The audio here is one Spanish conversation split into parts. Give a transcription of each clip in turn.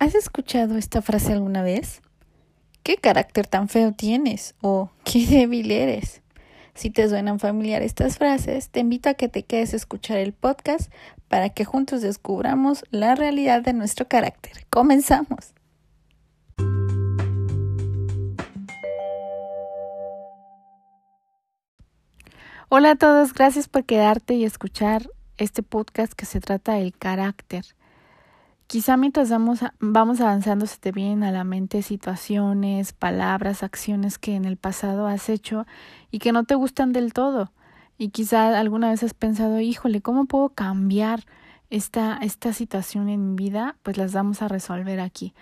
¿Has escuchado esta frase alguna vez? ¿Qué carácter tan feo tienes? o qué débil eres. Si te suenan familiar estas frases, te invito a que te quedes a escuchar el podcast para que juntos descubramos la realidad de nuestro carácter. Comenzamos. Hola a todos, gracias por quedarte y escuchar este podcast que se trata del carácter. Quizá mientras vamos, vamos avanzando se te vienen a la mente situaciones, palabras, acciones que en el pasado has hecho y que no te gustan del todo. Y quizá alguna vez has pensado, híjole, ¿cómo puedo cambiar esta, esta situación en mi vida? Pues las vamos a resolver aquí.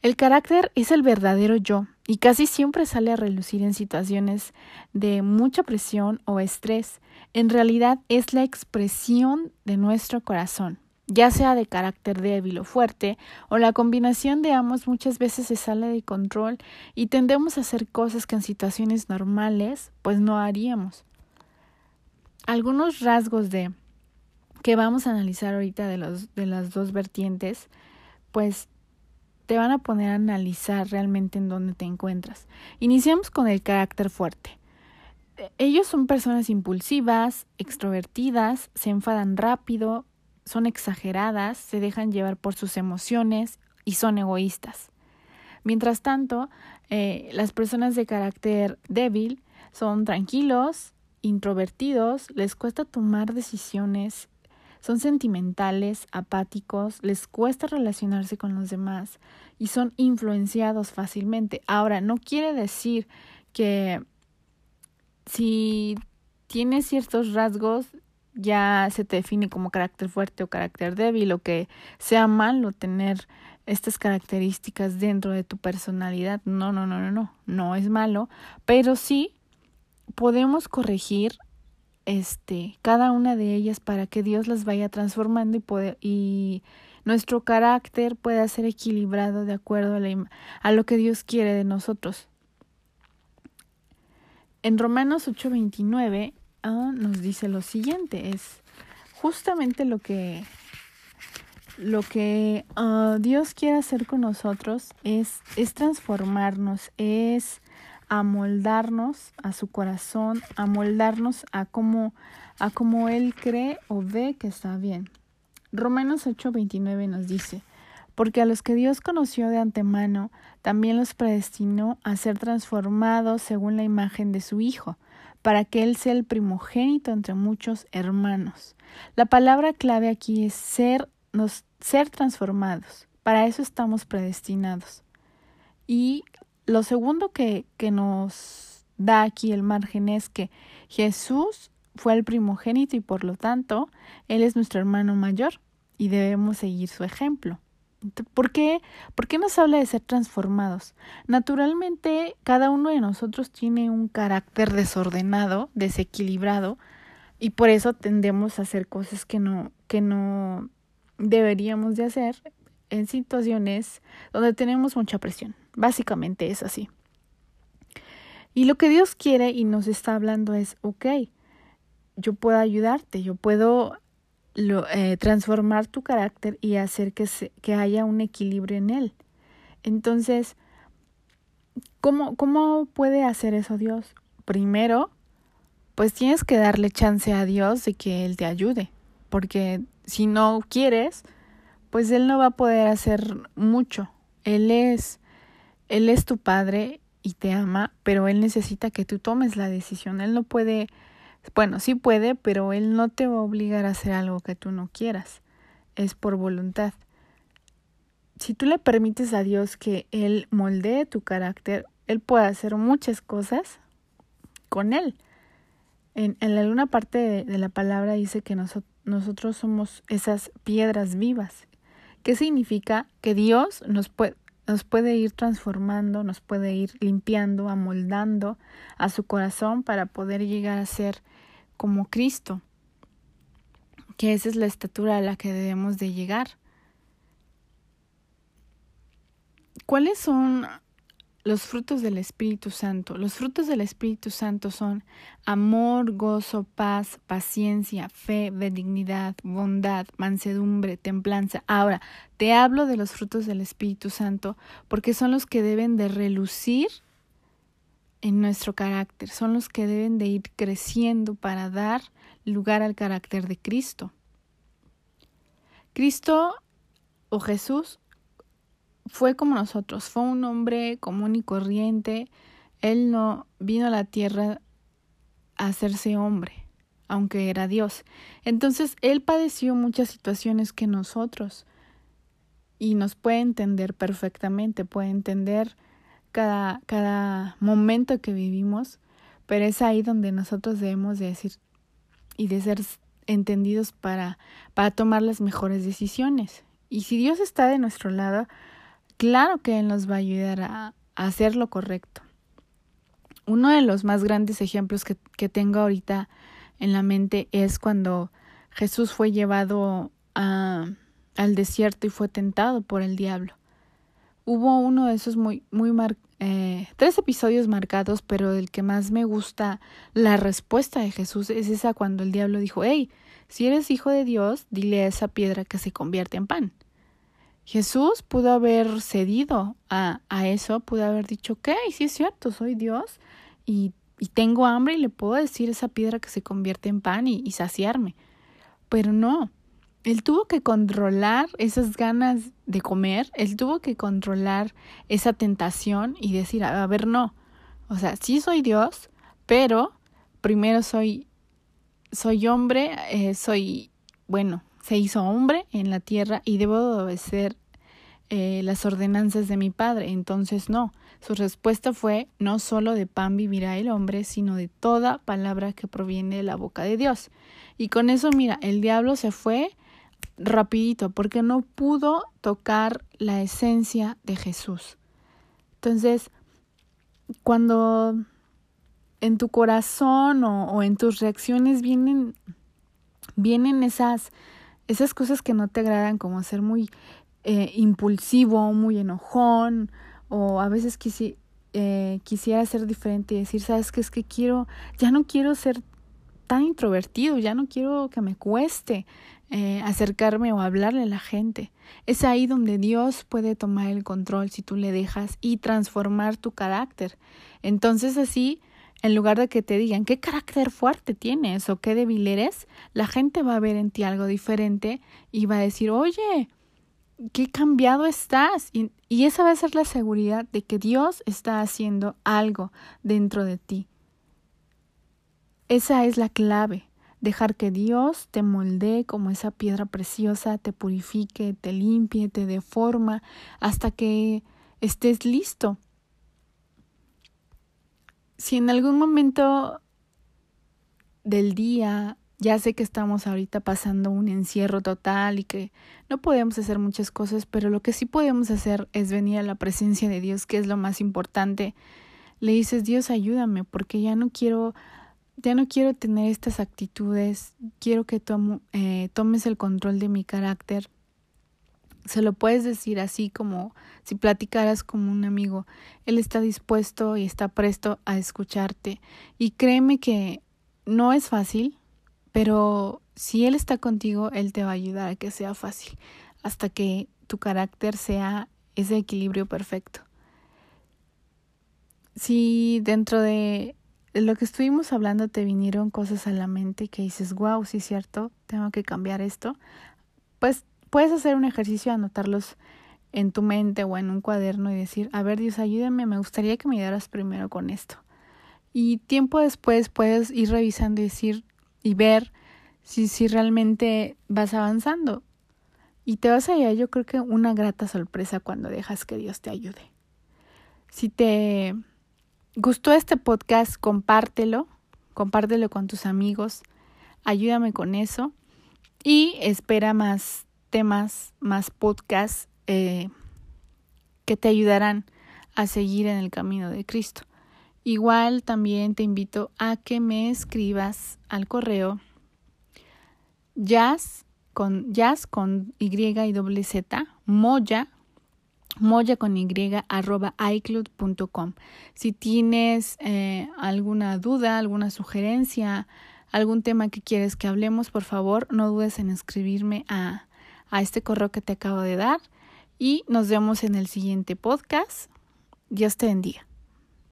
El carácter es el verdadero yo y casi siempre sale a relucir en situaciones de mucha presión o estrés. En realidad es la expresión de nuestro corazón ya sea de carácter débil o fuerte, o la combinación de ambos muchas veces se sale de control y tendemos a hacer cosas que en situaciones normales pues no haríamos. Algunos rasgos de que vamos a analizar ahorita de, los, de las dos vertientes, pues te van a poner a analizar realmente en dónde te encuentras. Iniciamos con el carácter fuerte. Ellos son personas impulsivas, extrovertidas, se enfadan rápido, son exageradas, se dejan llevar por sus emociones y son egoístas. Mientras tanto, eh, las personas de carácter débil son tranquilos, introvertidos, les cuesta tomar decisiones, son sentimentales, apáticos, les cuesta relacionarse con los demás y son influenciados fácilmente. Ahora, no quiere decir que si tienes ciertos rasgos ya se te define como carácter fuerte o carácter débil o que sea malo tener estas características dentro de tu personalidad. No, no, no, no, no, no es malo, pero sí podemos corregir este cada una de ellas para que Dios las vaya transformando y puede, y nuestro carácter pueda ser equilibrado de acuerdo a, a lo que Dios quiere de nosotros. En Romanos 8:29 Ah, nos dice lo siguiente, es justamente lo que lo que ah, Dios quiere hacer con nosotros es, es transformarnos, es amoldarnos a su corazón, amoldarnos a como, a como Él cree o ve que está bien. Romanos 8:29 nos dice, porque a los que Dios conoció de antemano, también los predestinó a ser transformados según la imagen de su Hijo, para que Él sea el primogénito entre muchos hermanos. La palabra clave aquí es ser, nos, ser transformados. Para eso estamos predestinados. Y lo segundo que, que nos da aquí el margen es que Jesús fue el primogénito y por lo tanto Él es nuestro hermano mayor y debemos seguir su ejemplo. ¿Por qué? ¿Por qué nos habla de ser transformados? Naturalmente, cada uno de nosotros tiene un carácter desordenado, desequilibrado, y por eso tendemos a hacer cosas que no, que no deberíamos de hacer en situaciones donde tenemos mucha presión. Básicamente es así. Y lo que Dios quiere y nos está hablando es, ok, yo puedo ayudarte, yo puedo lo, eh, transformar tu carácter y hacer que, se, que haya un equilibrio en él. Entonces, ¿cómo, ¿cómo puede hacer eso Dios? Primero, pues tienes que darle chance a Dios de que Él te ayude, porque si no quieres, pues Él no va a poder hacer mucho. Él es, Él es tu Padre y te ama, pero Él necesita que tú tomes la decisión. Él no puede bueno, sí puede, pero Él no te va a obligar a hacer algo que tú no quieras. Es por voluntad. Si tú le permites a Dios que Él moldee tu carácter, Él puede hacer muchas cosas con Él. En, en alguna parte de, de, la palabra dice que nosotros somos esas piedras vivas. ¿Qué significa? Que Dios nos nos puede ir transformando, nos puede ir limpiando, amoldando a su corazón para poder llegar a ser como Cristo, que esa es la estatura a la que debemos de llegar. ¿Cuáles son los frutos del Espíritu Santo. Los frutos del Espíritu Santo son amor, gozo, paz, paciencia, fe, benignidad, bondad, mansedumbre, templanza. Ahora, te hablo de los frutos del Espíritu Santo porque son los que deben de relucir en nuestro carácter, son los que deben de ir creciendo para dar lugar al carácter de Cristo. Cristo o Jesús fue como nosotros, fue un hombre común y corriente. Él no vino a la tierra a hacerse hombre, aunque era Dios. Entonces, él padeció muchas situaciones que nosotros y nos puede entender perfectamente, puede entender cada, cada momento que vivimos, pero es ahí donde nosotros debemos de decir y de ser entendidos para, para tomar las mejores decisiones. Y si Dios está de nuestro lado, claro que Él nos va a ayudar a, hacer lo correcto. Uno de los más grandes ejemplos que, que tengo ahorita en la mente es cuando Jesús fue llevado a, al desierto y fue tentado por el diablo. Hubo uno de esos muy, muy eh, tres episodios marcados, pero el que más me gusta la respuesta de Jesús es esa cuando el diablo dijo, hey, si eres hijo de Dios, dile a esa piedra que se convierte en pan. Jesús pudo haber cedido a, a eso, pudo haber dicho, ok, sí es cierto, soy Dios y, y tengo hambre y le puedo decir esa piedra que se convierte en pan y, y saciarme. Pero no, él tuvo que controlar esas ganas de comer, él tuvo que controlar esa tentación y decir, a ver, no, o sea, sí soy Dios, pero primero soy, soy hombre, eh, soy, bueno, se hizo hombre en la tierra y debo obedecer eh, las ordenanzas de mi Padre. Entonces no, su respuesta fue no solo de pan vivirá el hombre, sino de toda palabra que proviene de la boca de Dios. Y con eso, mira, el diablo se fue rapidito porque no pudo tocar la esencia de Jesús. Entonces, cuando en tu corazón o, o en tus reacciones vienen, vienen esas esas cosas que no te agradan, como ser muy eh, impulsivo, muy enojón, o a veces eh, quisiera ser diferente y decir, sabes que es que quiero, ya no quiero ser tan introvertido, ya no quiero que me cueste eh, acercarme o hablarle a la gente. Es ahí donde Dios puede tomar el control si tú le dejas y transformar tu carácter. Entonces así en lugar de que te digan qué carácter fuerte tienes o qué débil eres, la gente va a ver en ti algo diferente y va a decir, oye, qué cambiado estás. Y, y esa va a ser la seguridad de que Dios está haciendo algo dentro de ti. Esa es la clave, dejar que Dios te moldee como esa piedra preciosa, te purifique, te limpie, te deforma, hasta que estés listo si en algún momento del día, ya sé que estamos ahorita pasando un encierro total y que no podemos hacer muchas cosas, pero lo que sí podemos hacer es venir a la presencia de Dios, que es lo más importante. Le dices, Dios, ayúdame, porque ya no quiero, ya no quiero tener estas actitudes, quiero que eh, tomes el control de mi carácter, se lo puedes decir así como si platicaras como un amigo. Él está dispuesto y está presto a escucharte. Y créeme que no es fácil, pero si Él está contigo, Él te va a ayudar a que sea fácil, hasta que tu carácter sea ese equilibrio perfecto. Si dentro de lo que estuvimos hablando te vinieron cosas a la mente que dices, wow, sí es cierto, tengo que cambiar esto, pues Puedes hacer un ejercicio, anotarlos en tu mente o en un cuaderno y decir, a ver Dios, ayúdame, me gustaría que me ayudaras primero con esto. Y tiempo después puedes ir revisando y decir y ver si, si realmente vas avanzando. Y te vas a llevar yo creo que una grata sorpresa cuando dejas que Dios te ayude. Si te gustó este podcast, compártelo, compártelo con tus amigos, ayúdame con eso y espera más temas, más podcasts eh, que te ayudarán a seguir en el camino de Cristo. Igual también te invito a que me escribas al correo jazz con jazz con Y y doble Z, moya, moya con y arroba icloud.com. Si tienes eh, alguna duda, alguna sugerencia, algún tema que quieres que hablemos, por favor, no dudes en escribirme a, a este correo que te acabo de dar y nos vemos en el siguiente podcast. Dios te bendiga.